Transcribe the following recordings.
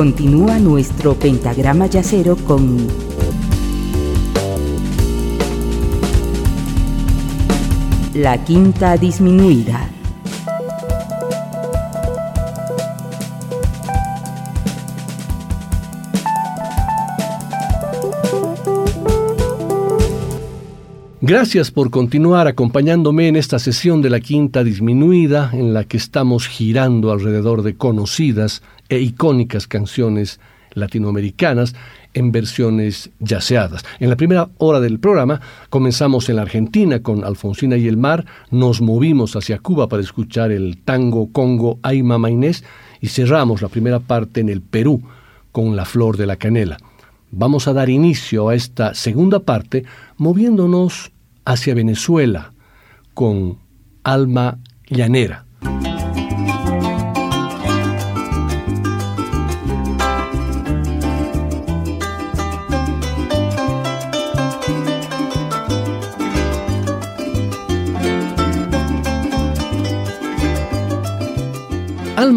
Continúa nuestro pentagrama yacero con la quinta disminuida. Gracias por continuar acompañándome en esta sesión de la quinta disminuida en la que estamos girando alrededor de conocidas e icónicas canciones latinoamericanas en versiones yaceadas. En la primera hora del programa comenzamos en la Argentina con Alfonsina y el mar, nos movimos hacia Cuba para escuchar el tango congo Aima Mainés y cerramos la primera parte en el Perú con La Flor de la Canela. Vamos a dar inicio a esta segunda parte moviéndonos hacia Venezuela con Alma Llanera.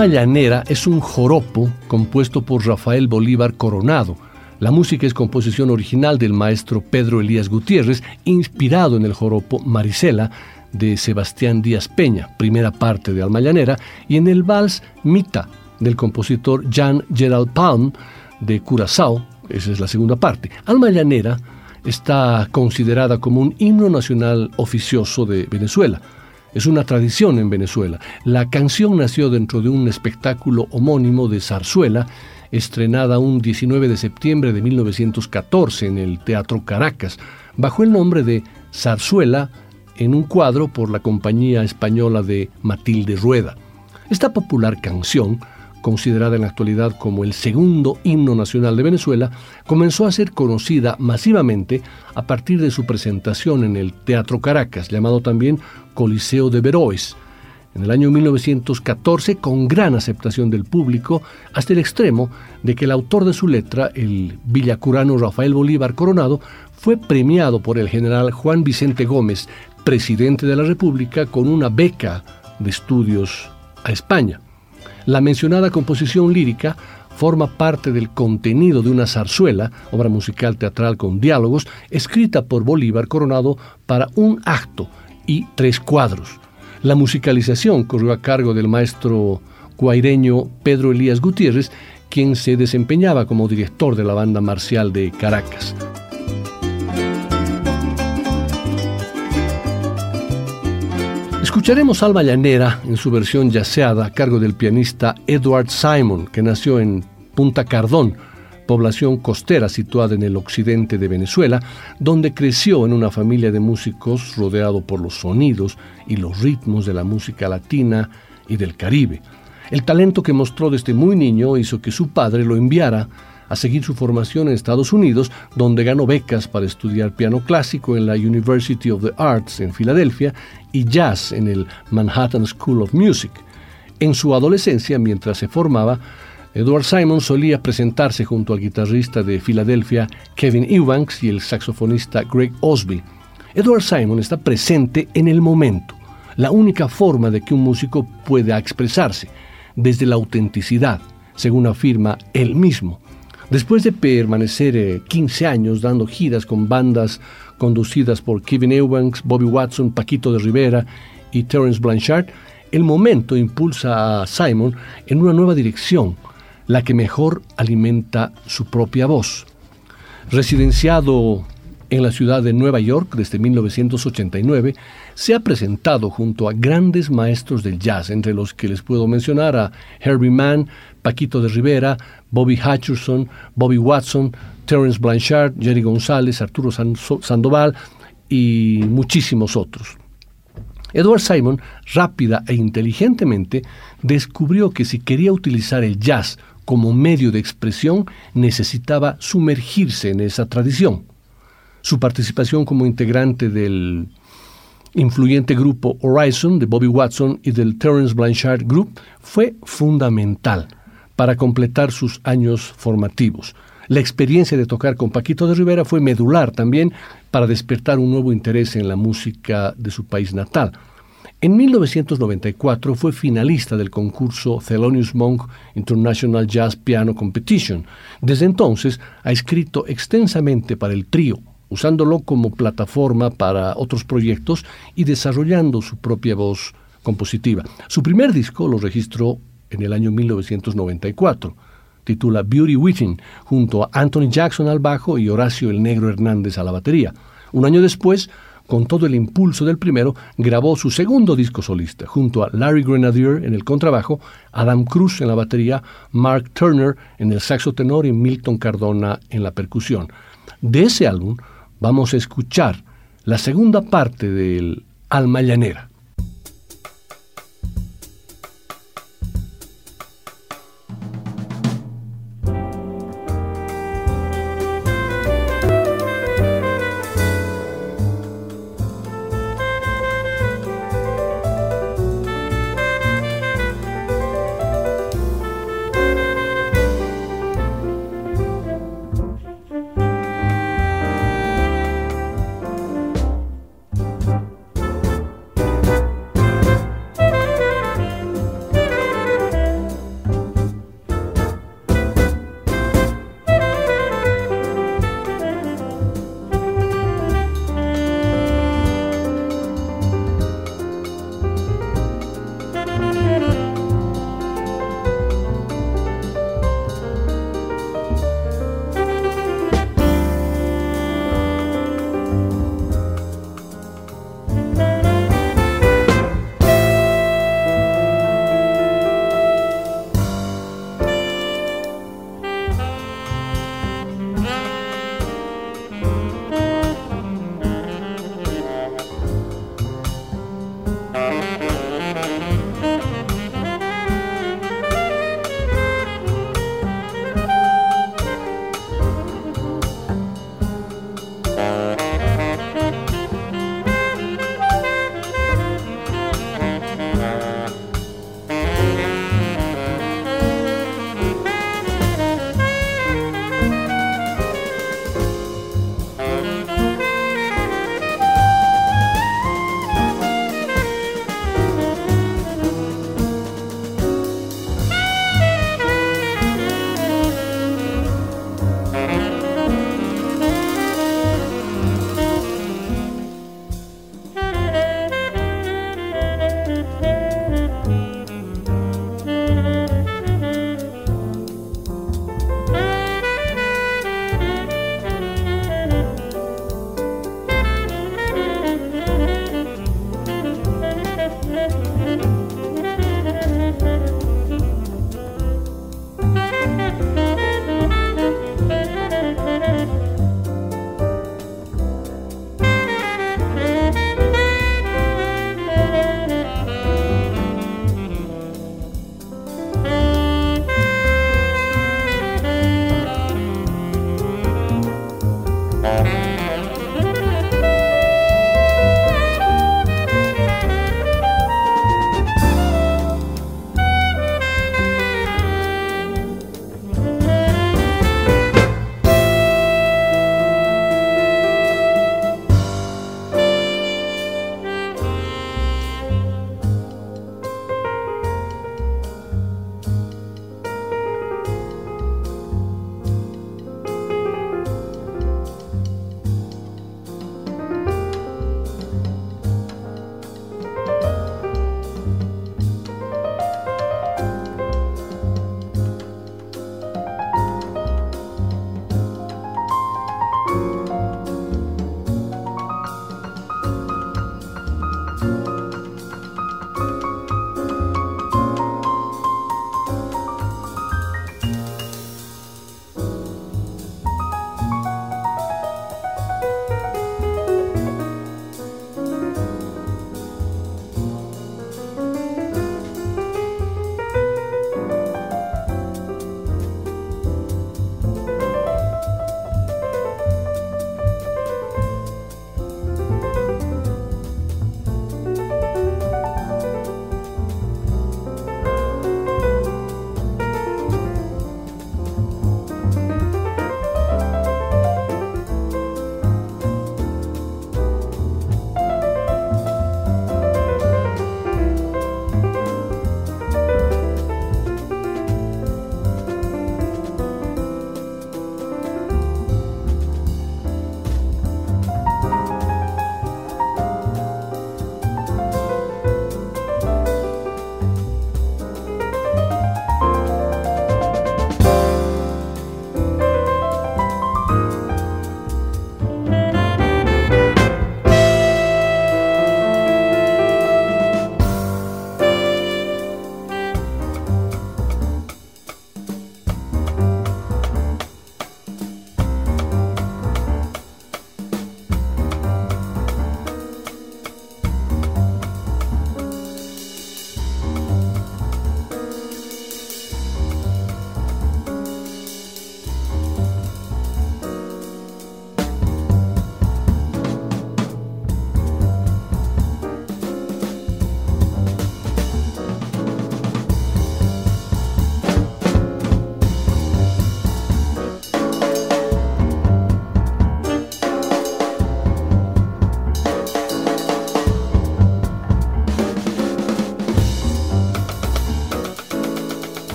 Alma Llanera es un joropo compuesto por Rafael Bolívar Coronado, la música es composición original del maestro Pedro Elías Gutiérrez, inspirado en el joropo Marisela de Sebastián Díaz Peña, primera parte de Alma Llanera, y en el vals Mita del compositor Jan Gerald Palm de Curazao, esa es la segunda parte. Alma Llanera está considerada como un himno nacional oficioso de Venezuela. Es una tradición en Venezuela. La canción nació dentro de un espectáculo homónimo de zarzuela estrenada un 19 de septiembre de 1914 en el Teatro Caracas, bajo el nombre de Zarzuela en un cuadro por la compañía española de Matilde Rueda. Esta popular canción, considerada en la actualidad como el segundo himno nacional de Venezuela, comenzó a ser conocida masivamente a partir de su presentación en el Teatro Caracas, llamado también Coliseo de Veroes, en el año 1914 con gran aceptación del público, hasta el extremo de que el autor de su letra, el villacurano Rafael Bolívar Coronado, fue premiado por el general Juan Vicente Gómez, presidente de la República, con una beca de estudios a España. La mencionada composición lírica forma parte del contenido de una zarzuela, obra musical teatral con diálogos, escrita por Bolívar Coronado para un acto y tres cuadros. La musicalización corrió a cargo del maestro guaireño Pedro Elías Gutiérrez, quien se desempeñaba como director de la banda marcial de Caracas. Escucharemos Alma Llanera en su versión yaceada a cargo del pianista Edward Simon, que nació en Punta Cardón, población costera situada en el occidente de Venezuela, donde creció en una familia de músicos rodeado por los sonidos y los ritmos de la música latina y del Caribe. El talento que mostró desde muy niño hizo que su padre lo enviara a seguir su formación en Estados Unidos, donde ganó becas para estudiar piano clásico en la University of the Arts en Filadelfia y jazz en el Manhattan School of Music. En su adolescencia, mientras se formaba, Edward Simon solía presentarse junto al guitarrista de Filadelfia Kevin Eubanks y el saxofonista Greg Osby. Edward Simon está presente en el momento, la única forma de que un músico pueda expresarse, desde la autenticidad, según afirma él mismo. Después de permanecer 15 eh, años dando giras con bandas conducidas por Kevin Eubanks, Bobby Watson, Paquito de Rivera y Terence Blanchard, el momento impulsa a Simon en una nueva dirección, la que mejor alimenta su propia voz. Residenciado en la ciudad de Nueva York desde 1989, se ha presentado junto a grandes maestros del jazz, entre los que les puedo mencionar a Herbie Mann, Paquito de Rivera, Bobby Hutcherson, Bobby Watson, Terence Blanchard, Jerry González, Arturo Sandoval y muchísimos otros. Edward Simon, rápida e inteligentemente, descubrió que si quería utilizar el jazz como medio de expresión necesitaba sumergirse en esa tradición. Su participación como integrante del influyente grupo Horizon de Bobby Watson y del Terence Blanchard Group fue fundamental para completar sus años formativos. La experiencia de tocar con Paquito de Rivera fue medular también para despertar un nuevo interés en la música de su país natal. En 1994 fue finalista del concurso Thelonious Monk International Jazz Piano Competition. Desde entonces ha escrito extensamente para el trío, usándolo como plataforma para otros proyectos y desarrollando su propia voz compositiva. Su primer disco lo registró en el año 1994. Titula Beauty Within, junto a Anthony Jackson al bajo y Horacio el Negro Hernández a la batería. Un año después, con todo el impulso del primero, grabó su segundo disco solista, junto a Larry Grenadier en el contrabajo, Adam Cruz en la batería, Mark Turner en el saxo tenor y Milton Cardona en la percusión. De ese álbum vamos a escuchar la segunda parte del Alma Llanera.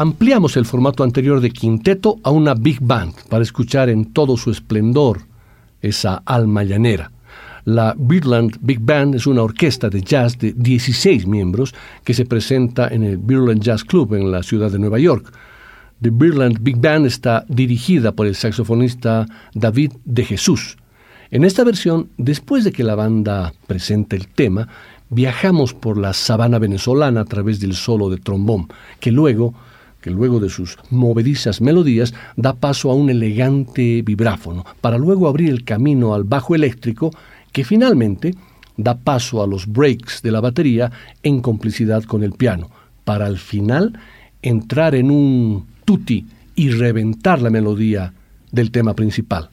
Ampliamos el formato anterior de quinteto a una big band para escuchar en todo su esplendor esa alma llanera. La Birdland Big Band es una orquesta de jazz de 16 miembros que se presenta en el Birdland Jazz Club en la ciudad de Nueva York. The Birdland Big Band está dirigida por el saxofonista David de Jesús. En esta versión, después de que la banda presente el tema, viajamos por la sabana venezolana a través del solo de trombón, que luego, que luego de sus movedizas melodías da paso a un elegante vibráfono, para luego abrir el camino al bajo eléctrico, que finalmente da paso a los breaks de la batería en complicidad con el piano, para al final entrar en un tutti y reventar la melodía del tema principal.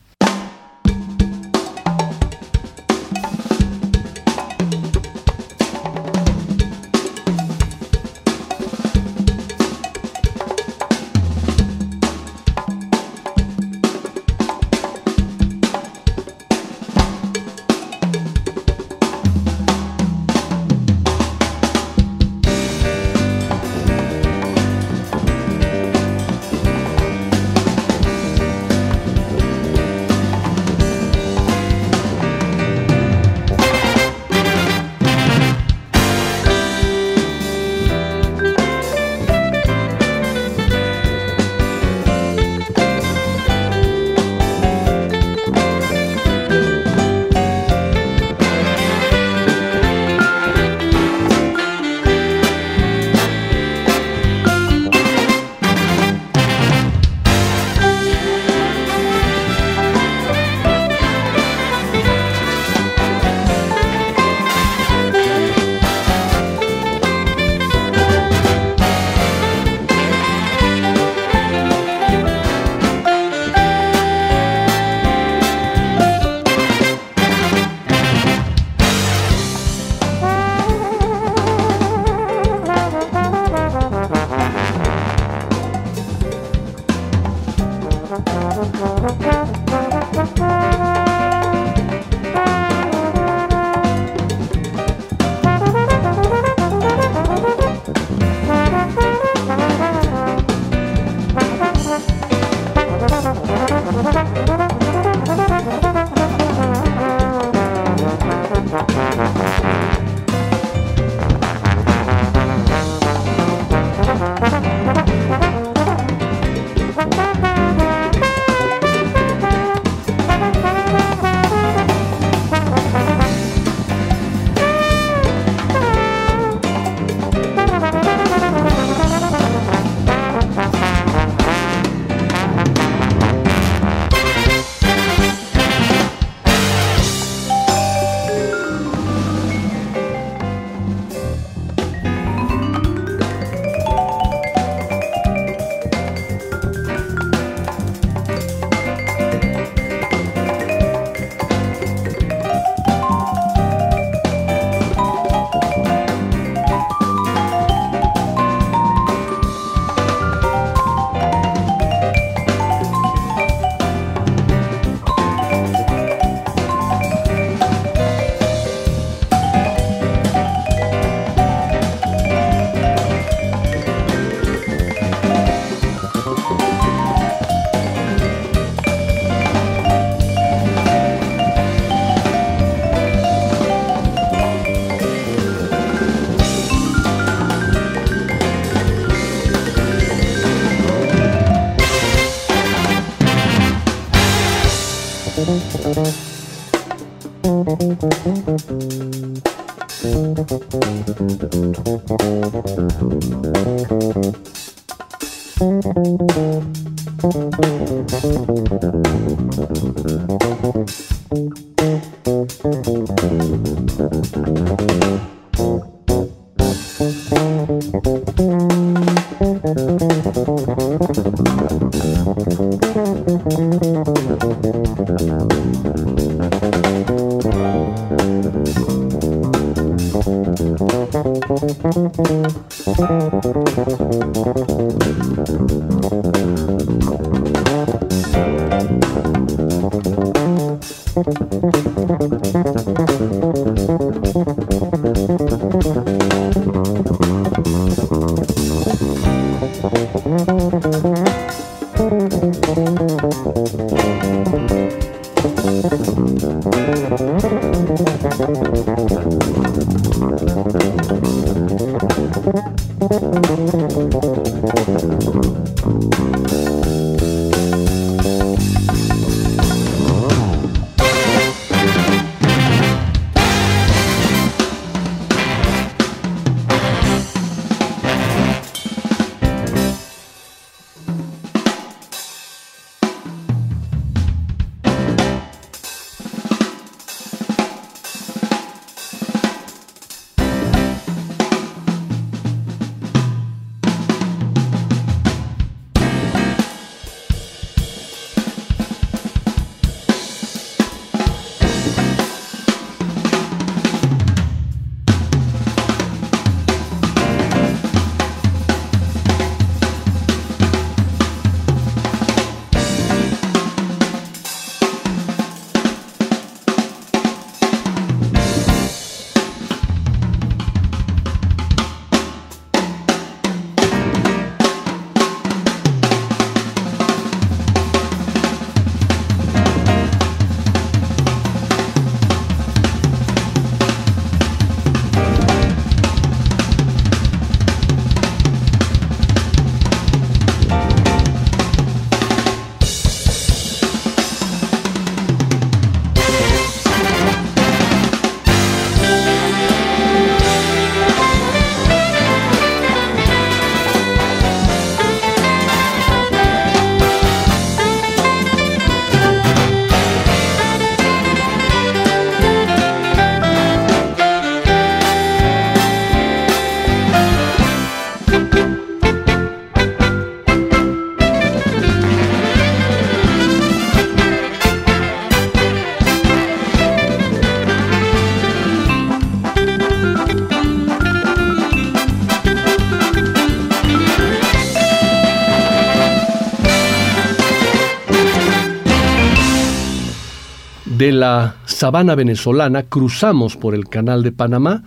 De la sabana venezolana cruzamos por el canal de Panamá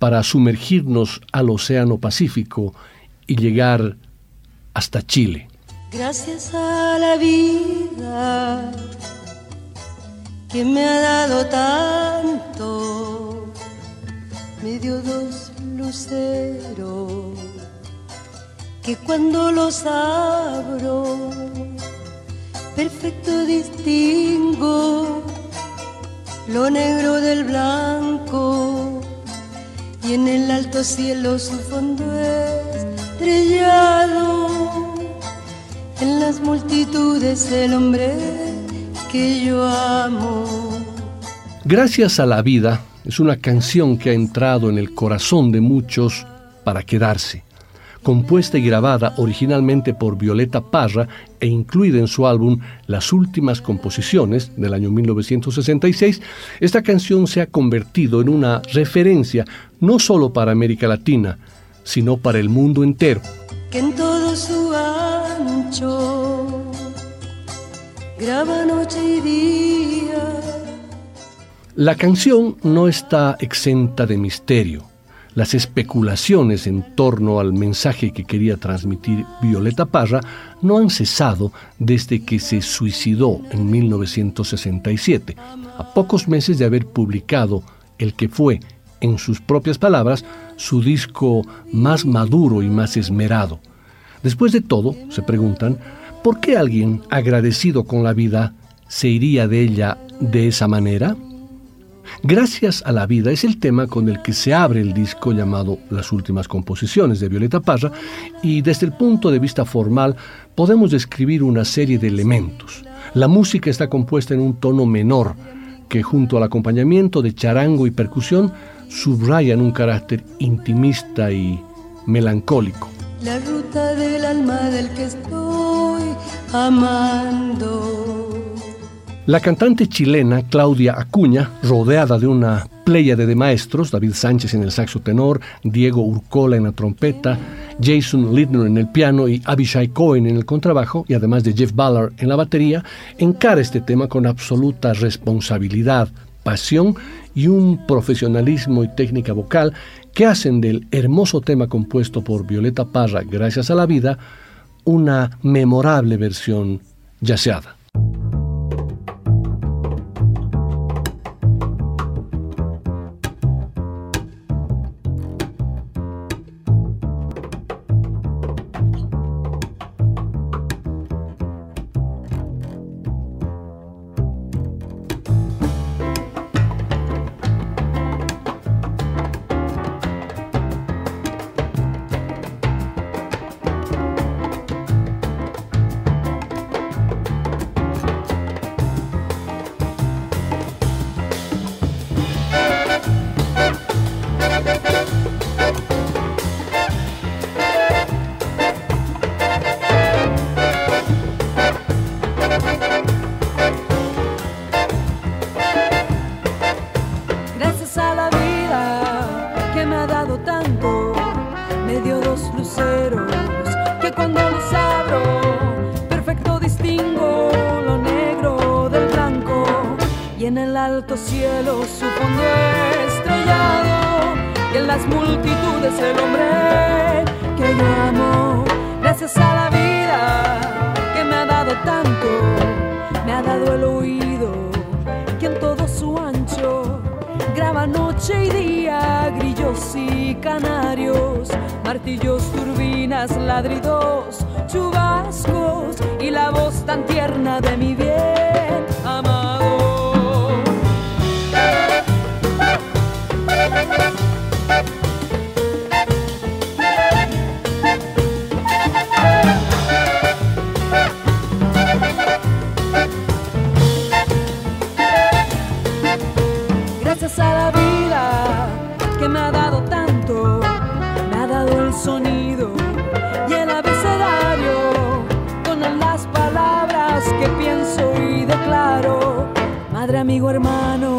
para sumergirnos al Océano Pacífico y llegar hasta Chile. Gracias a la vida que me ha dado tanto, me dio dos luceros que cuando los abro, perfecto distingo lo negro del blanco y en el alto cielo su fondo estrellado. En las multitudes el hombre que yo amo. Gracias a la vida es una canción que ha entrado en el corazón de muchos para quedarse compuesta y grabada originalmente por Violeta Parra e incluida en su álbum Las Últimas Composiciones del año 1966, esta canción se ha convertido en una referencia no solo para América Latina, sino para el mundo entero. Que en todo su ancho graba noche y día. La canción no está exenta de misterio las especulaciones en torno al mensaje que quería transmitir Violeta Parra no han cesado desde que se suicidó en 1967, a pocos meses de haber publicado el que fue, en sus propias palabras, su disco más maduro y más esmerado. Después de todo, se preguntan, ¿por qué alguien agradecido con la vida se iría de ella de esa manera? Gracias a la vida es el tema con el que se abre el disco llamado Las últimas composiciones de Violeta Parra y desde el punto de vista formal podemos describir una serie de elementos. La música está compuesta en un tono menor que junto al acompañamiento de charango y percusión subrayan un carácter intimista y melancólico. La ruta del alma del que estoy amando la cantante chilena Claudia Acuña, rodeada de una pléyade de maestros, David Sánchez en el saxo tenor, Diego Urcola en la trompeta, Jason Lidner en el piano y Abishai Cohen en el contrabajo, y además de Jeff Ballard en la batería, encara este tema con absoluta responsabilidad, pasión y un profesionalismo y técnica vocal que hacen del hermoso tema compuesto por Violeta Parra, Gracias a la Vida, una memorable versión yaceada. Y en el alto cielo su fondo estrellado y en las multitudes el hombre que yo amo. Gracias a la vida que me ha dado tanto, me ha dado el oído que en todo su ancho graba noche y día grillos y canarios, martillos, turbinas, ladridos, chubascos y la voz tan tierna de mi bien amado. Hermano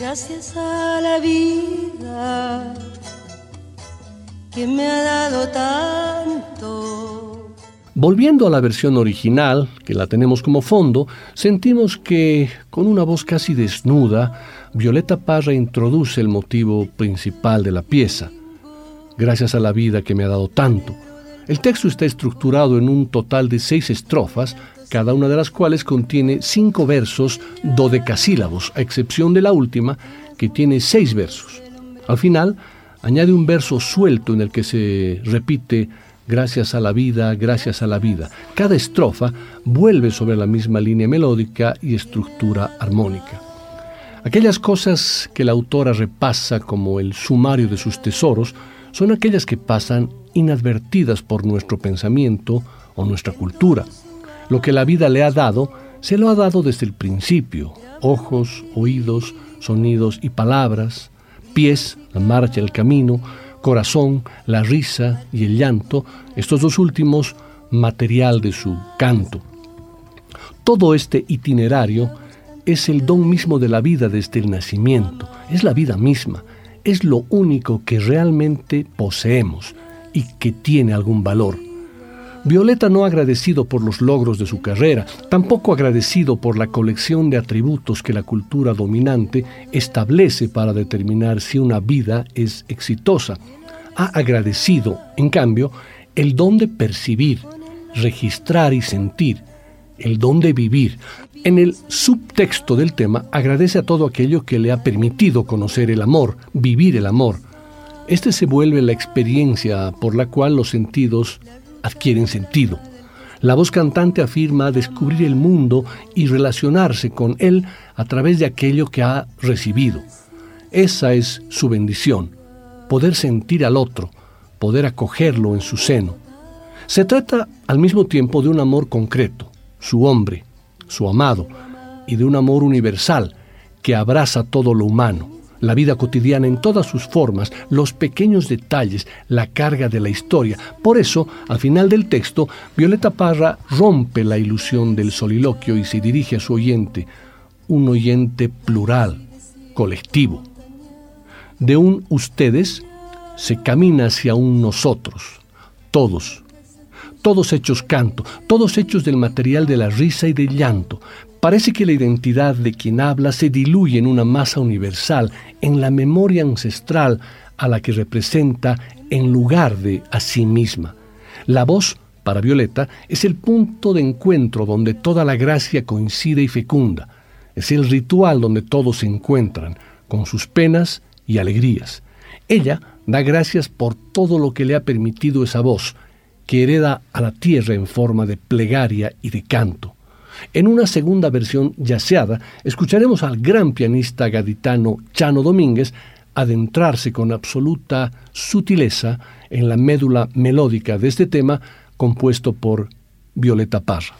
Gracias a la vida que me ha dado tanto. Volviendo a la versión original, que la tenemos como fondo, sentimos que, con una voz casi desnuda, Violeta Parra introduce el motivo principal de la pieza. Gracias a la vida que me ha dado tanto. El texto está estructurado en un total de seis estrofas, cada una de las cuales contiene cinco versos dodecasílabos, a excepción de la última, que tiene seis versos. Al final, añade un verso suelto en el que se repite gracias a la vida, gracias a la vida. Cada estrofa vuelve sobre la misma línea melódica y estructura armónica. Aquellas cosas que la autora repasa como el sumario de sus tesoros son aquellas que pasan inadvertidas por nuestro pensamiento o nuestra cultura. Lo que la vida le ha dado, se lo ha dado desde el principio. Ojos, oídos, sonidos y palabras, pies, la marcha, el camino, corazón, la risa y el llanto, estos dos últimos material de su canto. Todo este itinerario es el don mismo de la vida desde el nacimiento, es la vida misma, es lo único que realmente poseemos y que tiene algún valor. Violeta no agradecido por los logros de su carrera, tampoco agradecido por la colección de atributos que la cultura dominante establece para determinar si una vida es exitosa. Ha agradecido, en cambio, el don de percibir, registrar y sentir, el don de vivir. En el subtexto del tema agradece a todo aquello que le ha permitido conocer el amor, vivir el amor. Este se vuelve la experiencia por la cual los sentidos adquieren sentido. La voz cantante afirma descubrir el mundo y relacionarse con él a través de aquello que ha recibido. Esa es su bendición, poder sentir al otro, poder acogerlo en su seno. Se trata al mismo tiempo de un amor concreto, su hombre, su amado, y de un amor universal que abraza todo lo humano, la vida cotidiana en todas sus formas, los pequeños detalles, la carga de la historia. Por eso, al final del texto, Violeta Parra rompe la ilusión del soliloquio y se dirige a su oyente, un oyente plural, colectivo. De un ustedes se camina hacia un nosotros, todos, todos hechos canto, todos hechos del material de la risa y del llanto. Parece que la identidad de quien habla se diluye en una masa universal, en la memoria ancestral a la que representa en lugar de a sí misma. La voz, para Violeta, es el punto de encuentro donde toda la gracia coincide y fecunda. Es el ritual donde todos se encuentran, con sus penas y alegrías. Ella da gracias por todo lo que le ha permitido esa voz, que hereda a la tierra en forma de plegaria y de canto. En una segunda versión yaceada, escucharemos al gran pianista gaditano Chano Domínguez adentrarse con absoluta sutileza en la médula melódica de este tema compuesto por Violeta Parra.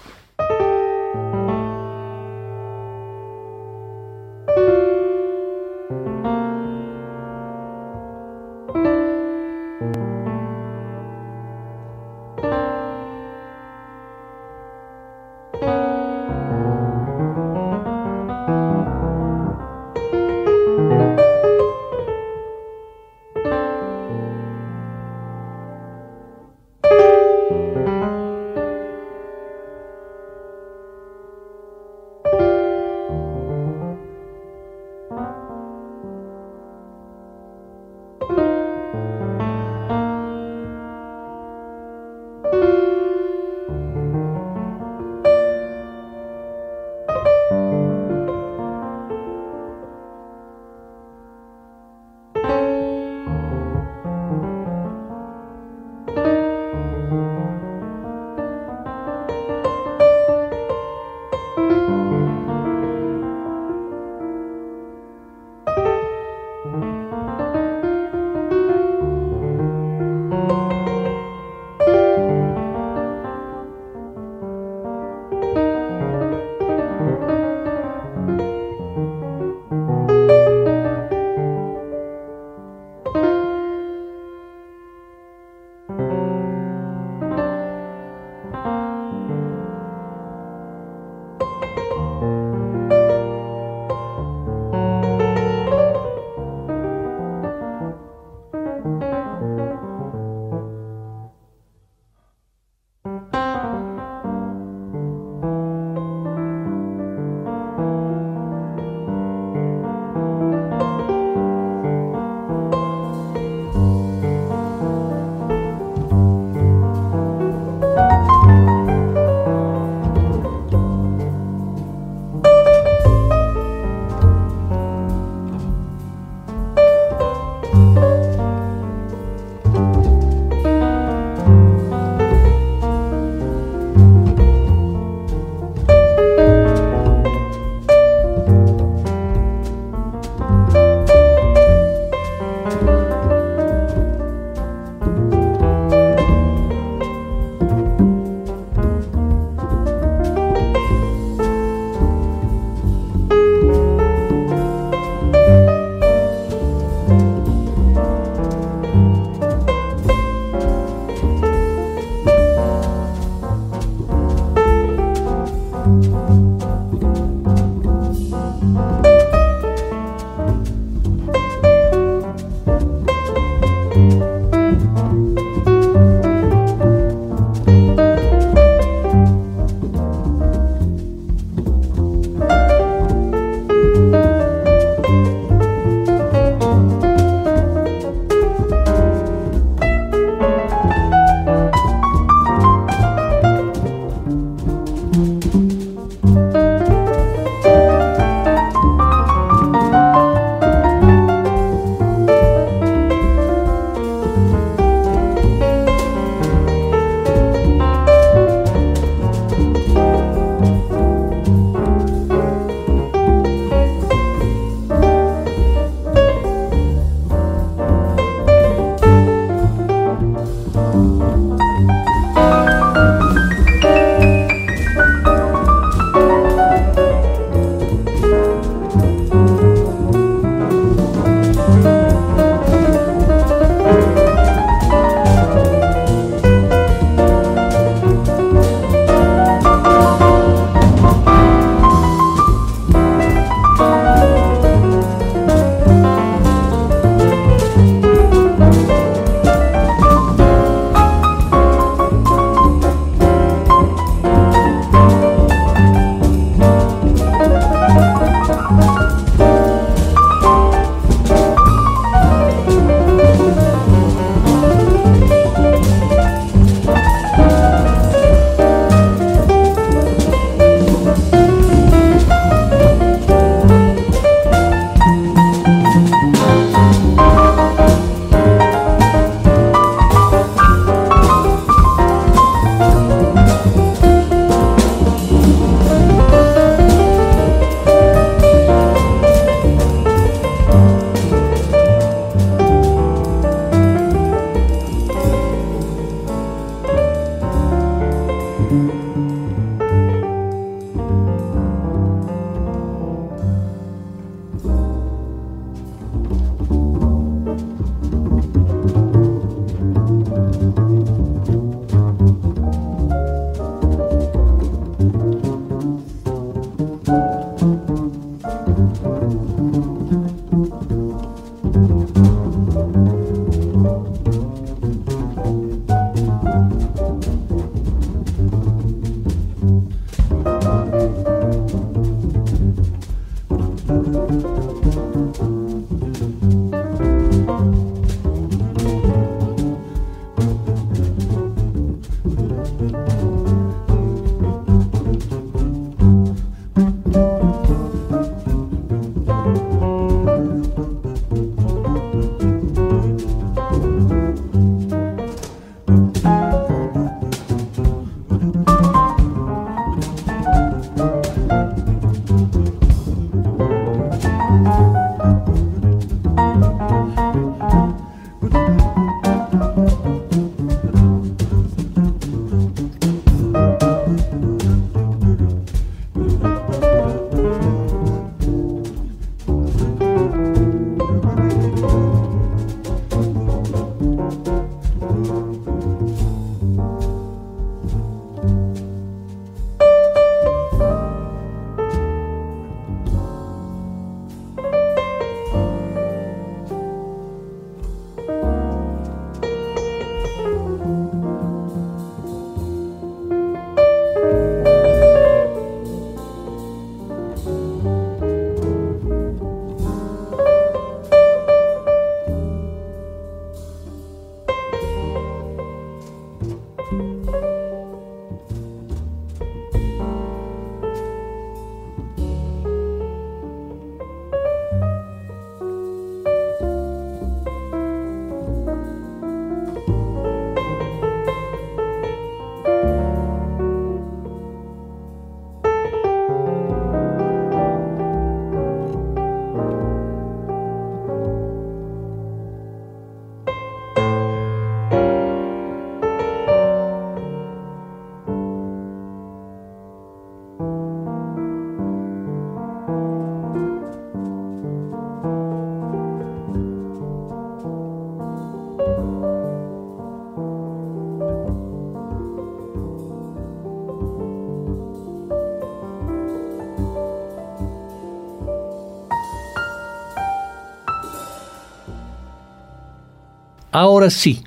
Ahora sí,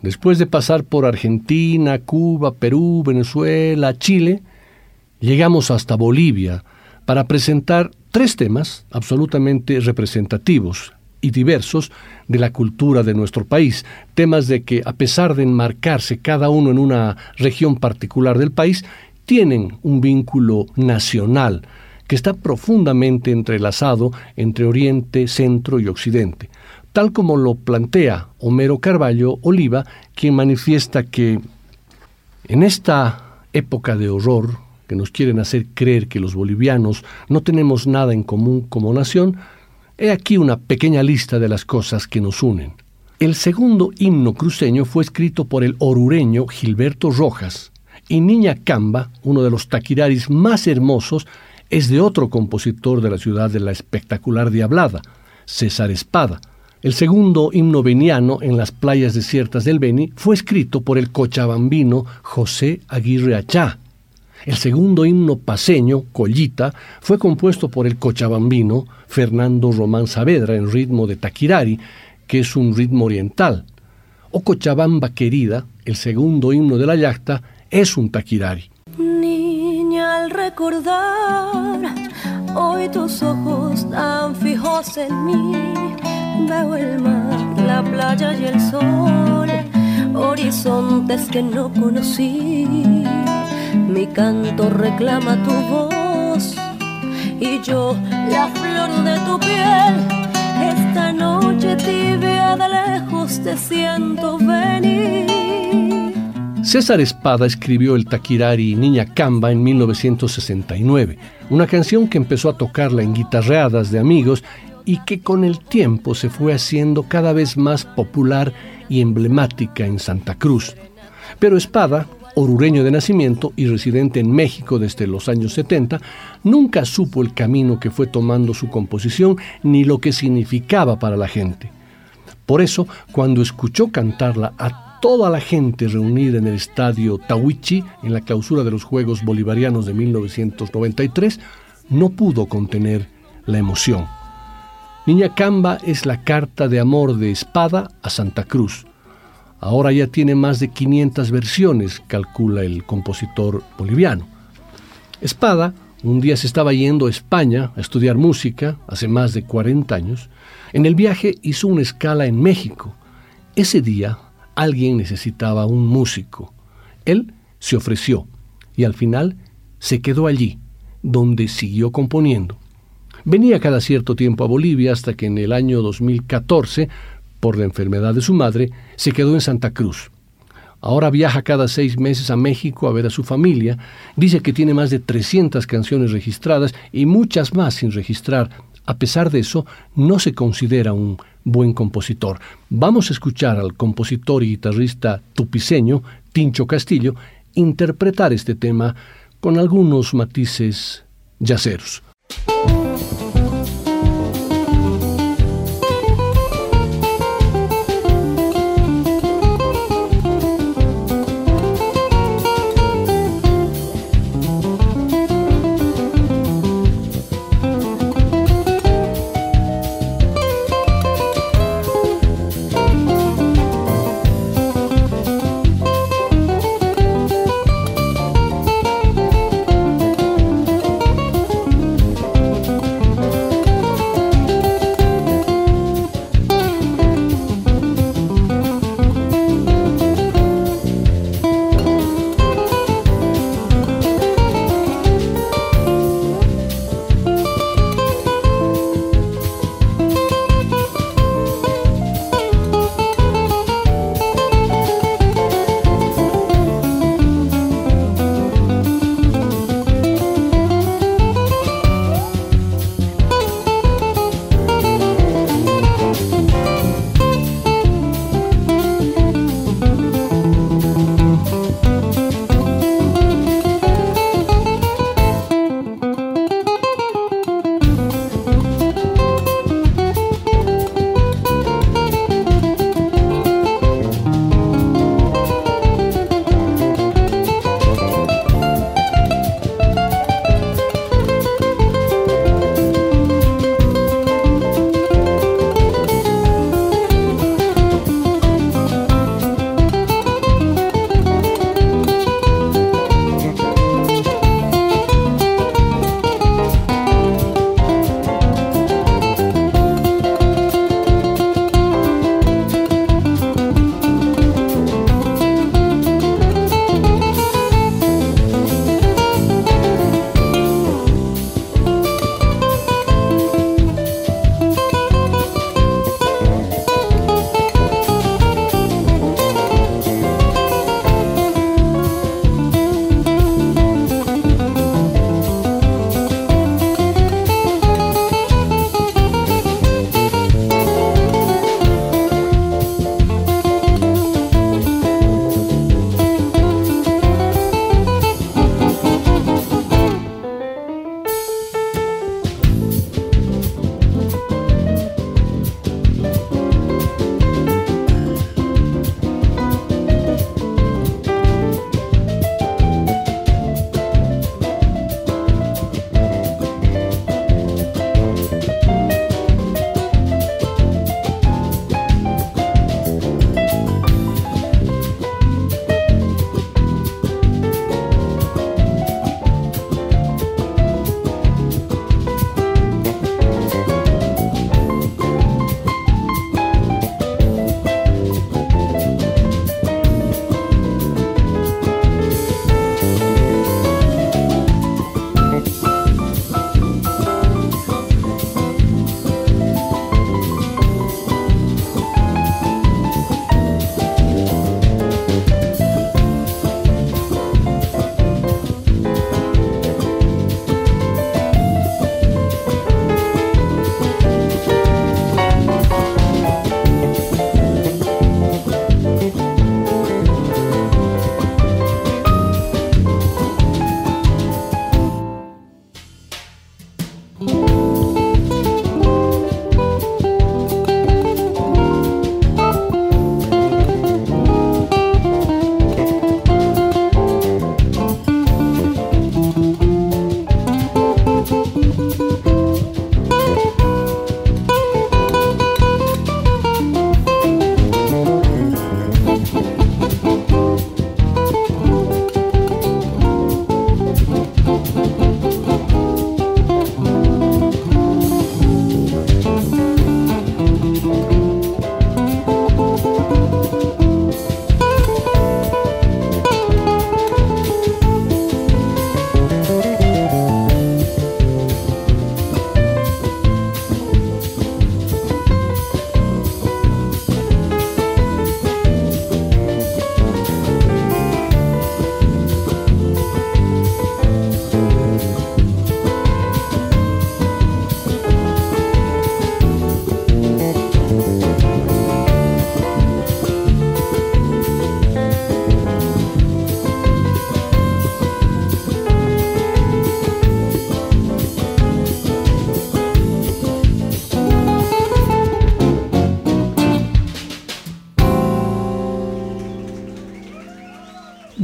después de pasar por Argentina, Cuba, Perú, Venezuela, Chile, llegamos hasta Bolivia para presentar tres temas absolutamente representativos y diversos de la cultura de nuestro país, temas de que a pesar de enmarcarse cada uno en una región particular del país, tienen un vínculo nacional que está profundamente entrelazado entre Oriente, Centro y Occidente, tal como lo plantea Homero Carballo Oliva, quien manifiesta que en esta época de horror, que nos quieren hacer creer que los bolivianos no tenemos nada en común como nación, he aquí una pequeña lista de las cosas que nos unen. El segundo himno cruceño fue escrito por el orureño Gilberto Rojas, y Niña Camba, uno de los taquiraris más hermosos, es de otro compositor de la ciudad de la espectacular Diablada, César Espada. El segundo himno veniano en las playas desiertas del Beni fue escrito por el cochabambino José Aguirre Achá, el segundo himno paseño, Collita, fue compuesto por el cochabambino Fernando Román Saavedra en ritmo de taquirari, que es un ritmo oriental. O Cochabamba querida, el segundo himno de la yacta, es un taquirari. Niña, al recordar hoy tus ojos tan fijos en mí, veo el mar, la playa y el sol, horizontes que no conocí mi canto reclama tu voz y yo la flor de tu piel. Esta noche tibia de lejos te siento venir. César Espada escribió el taquirari Niña Camba en 1969, una canción que empezó a tocarla en guitarreadas de amigos y que con el tiempo se fue haciendo cada vez más popular y emblemática en Santa Cruz. Pero Espada orureño de nacimiento y residente en México desde los años 70, nunca supo el camino que fue tomando su composición ni lo que significaba para la gente. Por eso, cuando escuchó cantarla a toda la gente reunida en el estadio Tawichi en la clausura de los Juegos Bolivarianos de 1993, no pudo contener la emoción. Niña Camba es la carta de amor de espada a Santa Cruz, Ahora ya tiene más de 500 versiones, calcula el compositor boliviano. Espada un día se estaba yendo a España a estudiar música, hace más de 40 años. En el viaje hizo una escala en México. Ese día alguien necesitaba un músico. Él se ofreció y al final se quedó allí, donde siguió componiendo. Venía cada cierto tiempo a Bolivia hasta que en el año 2014 por la enfermedad de su madre, se quedó en Santa Cruz. Ahora viaja cada seis meses a México a ver a su familia. Dice que tiene más de 300 canciones registradas y muchas más sin registrar. A pesar de eso, no se considera un buen compositor. Vamos a escuchar al compositor y guitarrista tupiceño, Tincho Castillo, interpretar este tema con algunos matices yaceros.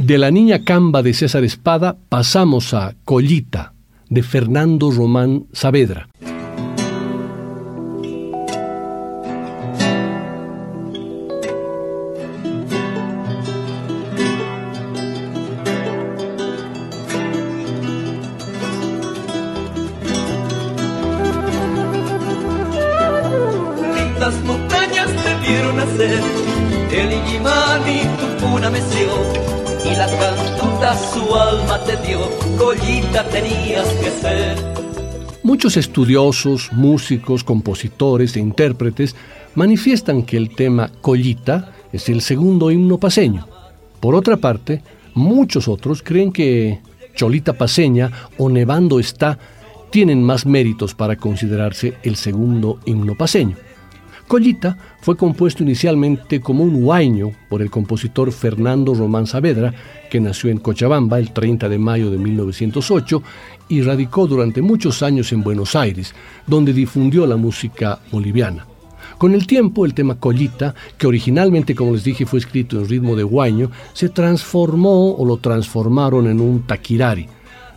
De la niña Camba de César Espada pasamos a Collita de Fernando Román Saavedra. Estudiosos, músicos, compositores e intérpretes manifiestan que el tema Collita es el segundo himno paseño. Por otra parte, muchos otros creen que Cholita Paseña o Nevando está tienen más méritos para considerarse el segundo himno paseño. Collita fue compuesto inicialmente como un huaño por el compositor Fernando Román Saavedra, que nació en Cochabamba el 30 de mayo de 1908 y radicó durante muchos años en Buenos Aires, donde difundió la música boliviana. Con el tiempo, el tema Collita, que originalmente, como les dije, fue escrito en ritmo de huaño, se transformó o lo transformaron en un taquirari,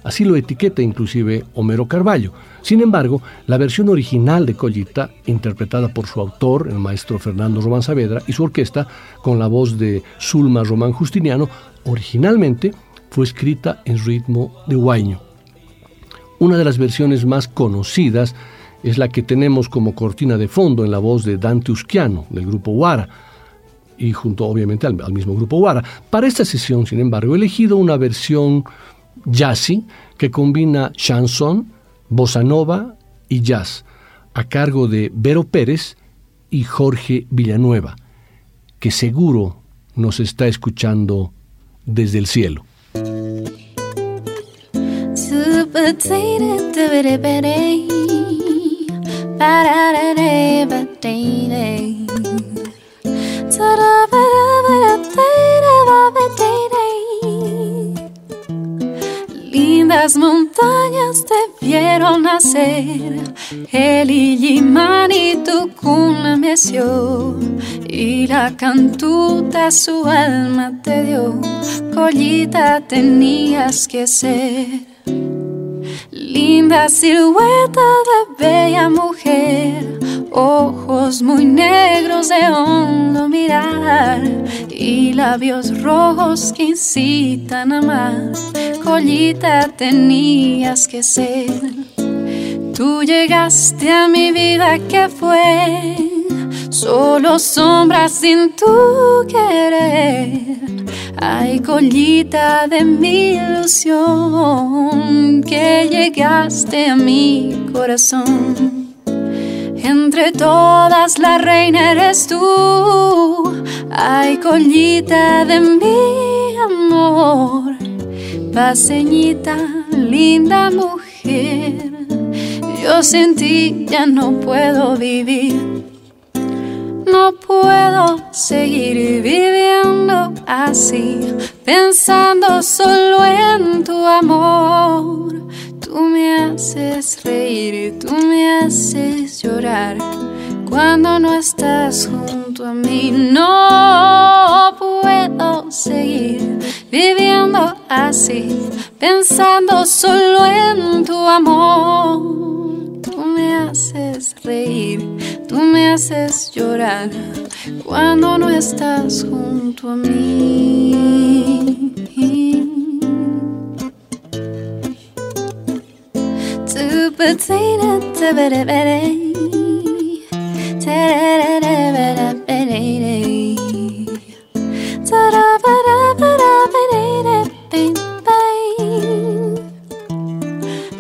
Así lo etiqueta inclusive Homero Carballo. Sin embargo, la versión original de Collita, interpretada por su autor, el maestro Fernando Román Saavedra, y su orquesta, con la voz de Zulma Román Justiniano, originalmente fue escrita en ritmo de guaño. Una de las versiones más conocidas es la que tenemos como cortina de fondo en la voz de Dante Usquiano, del grupo Guara, y junto obviamente al, al mismo grupo Guara. Para esta sesión, sin embargo, he elegido una versión jazzy que combina chanson, bossa nova y jazz, a cargo de Vero Pérez y Jorge Villanueva, que seguro nos está escuchando desde el cielo. Las montañas te vieron nacer, el Illimán y tu cuna meció, y la cantuta su alma te dio, collita tenías que ser. Linda silueta de bella mujer, ojos muy negros de hondo mirar. Y labios rojos que incitan a amar. Collita tenías que ser. Tú llegaste a mi vida que fue solo sombras sin tu querer. Ay, collita de mi ilusión, que llegaste a mi corazón. Entre todas la reina eres tú, ay collita de mi amor, paseñita, linda mujer, yo sin ti ya no puedo vivir, no puedo seguir viviendo así, pensando solo en tu amor. Tú me haces reír, tú me haces llorar. Cuando no estás junto a mí, no puedo seguir viviendo así, pensando solo en tu amor. Tú me haces reír, tú me haces llorar. Cuando no estás junto a mí.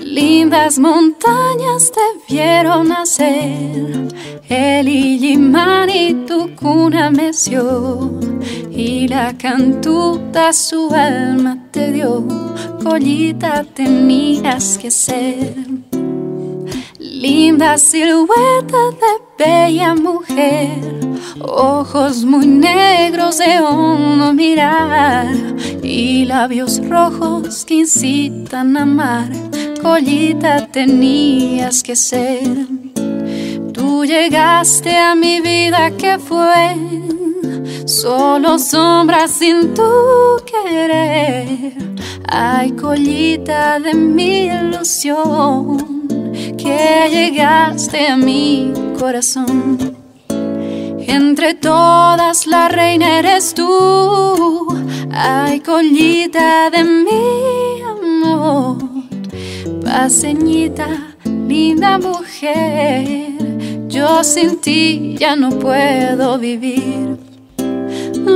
Lindas montañas te vieron nacer, el Illimán y tu cuna meció, y la cantuta su alma te dio, collita tenías que ser. Linda silueta de mujer, ojos muy negros de hondo mirar y labios rojos que incitan a amar. Collita tenías que ser. Tú llegaste a mi vida que fue solo sombras sin tu querer. Hay collita de mi ilusión que llegaste a mi corazón. Entre todas la reina eres tú, ay collita de mi amor, paseñita, linda mujer, yo sin ti ya no puedo vivir.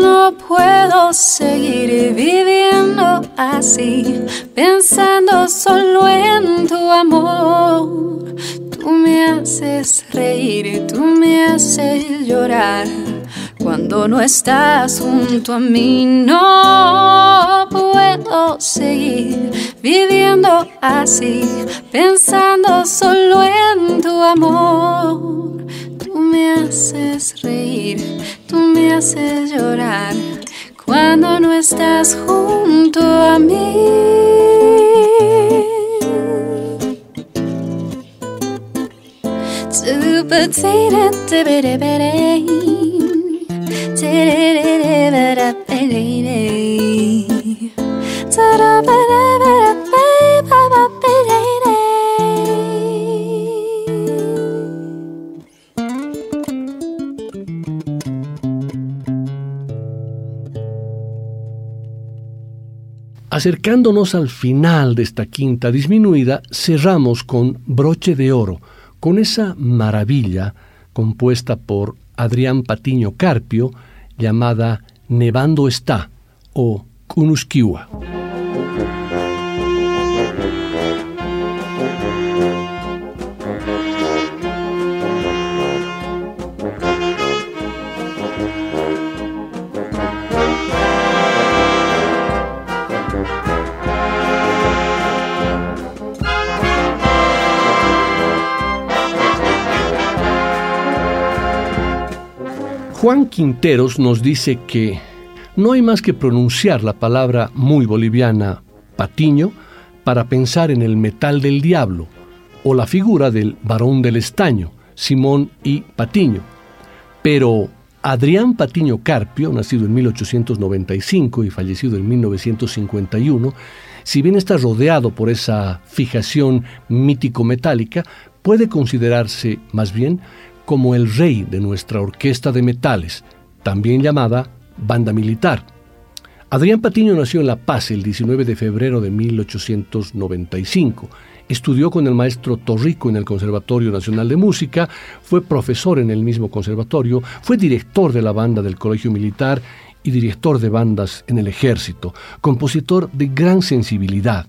No puedo seguir viviendo así, pensando solo en tu amor. Tú me haces reír, tú me haces llorar. Cuando no estás junto a mí, no puedo seguir viviendo así, pensando solo en tu amor. Me haces reír, tú me haces llorar. Cuando no estás junto a mí. Acercándonos al final de esta quinta disminuida, cerramos con Broche de Oro, con esa maravilla compuesta por Adrián Patiño Carpio llamada Nevando está o Kunuskiwa. Juan Quinteros nos dice que no hay más que pronunciar la palabra muy boliviana patiño para pensar en el metal del diablo o la figura del varón del estaño, Simón y Patiño. Pero Adrián Patiño Carpio, nacido en 1895 y fallecido en 1951, si bien está rodeado por esa fijación mítico-metálica, puede considerarse más bien como el rey de nuestra orquesta de metales, también llamada banda militar. Adrián Patiño nació en La Paz el 19 de febrero de 1895. Estudió con el maestro Torrico en el Conservatorio Nacional de Música, fue profesor en el mismo conservatorio, fue director de la banda del Colegio Militar y director de bandas en el Ejército, compositor de gran sensibilidad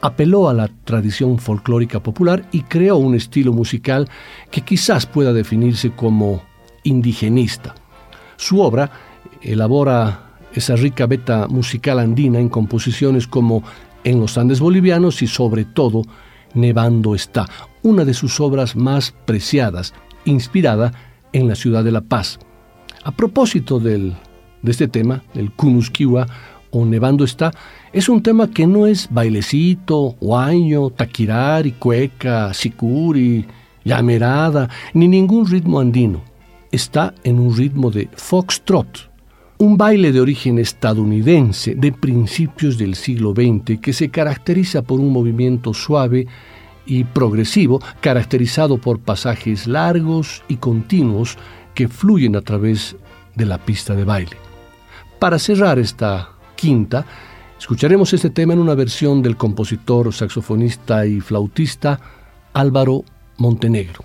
apeló a la tradición folclórica popular y creó un estilo musical que quizás pueda definirse como indigenista. Su obra elabora esa rica beta musical andina en composiciones como En los Andes bolivianos y sobre todo Nevando está, una de sus obras más preciadas, inspirada en la ciudad de La Paz. A propósito del, de este tema, el Kunuskiwa o Nevando está, es un tema que no es bailecito, guaño, taquirari, cueca, sicuri, llamerada, ni ningún ritmo andino. Está en un ritmo de foxtrot, un baile de origen estadounidense de principios del siglo XX que se caracteriza por un movimiento suave y progresivo, caracterizado por pasajes largos y continuos que fluyen a través de la pista de baile. Para cerrar esta quinta, Escucharemos este tema en una versión del compositor, saxofonista y flautista Álvaro Montenegro.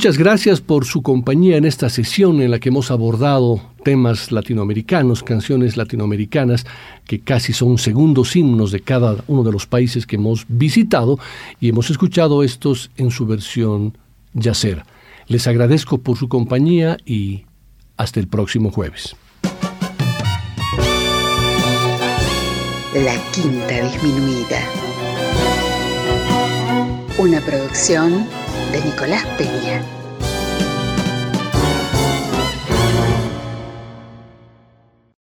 Muchas gracias por su compañía en esta sesión en la que hemos abordado temas latinoamericanos, canciones latinoamericanas que casi son segundos himnos de cada uno de los países que hemos visitado y hemos escuchado estos en su versión yacer. Les agradezco por su compañía y hasta el próximo jueves. La Quinta Disminuida. Una producción de Nicolás Peña.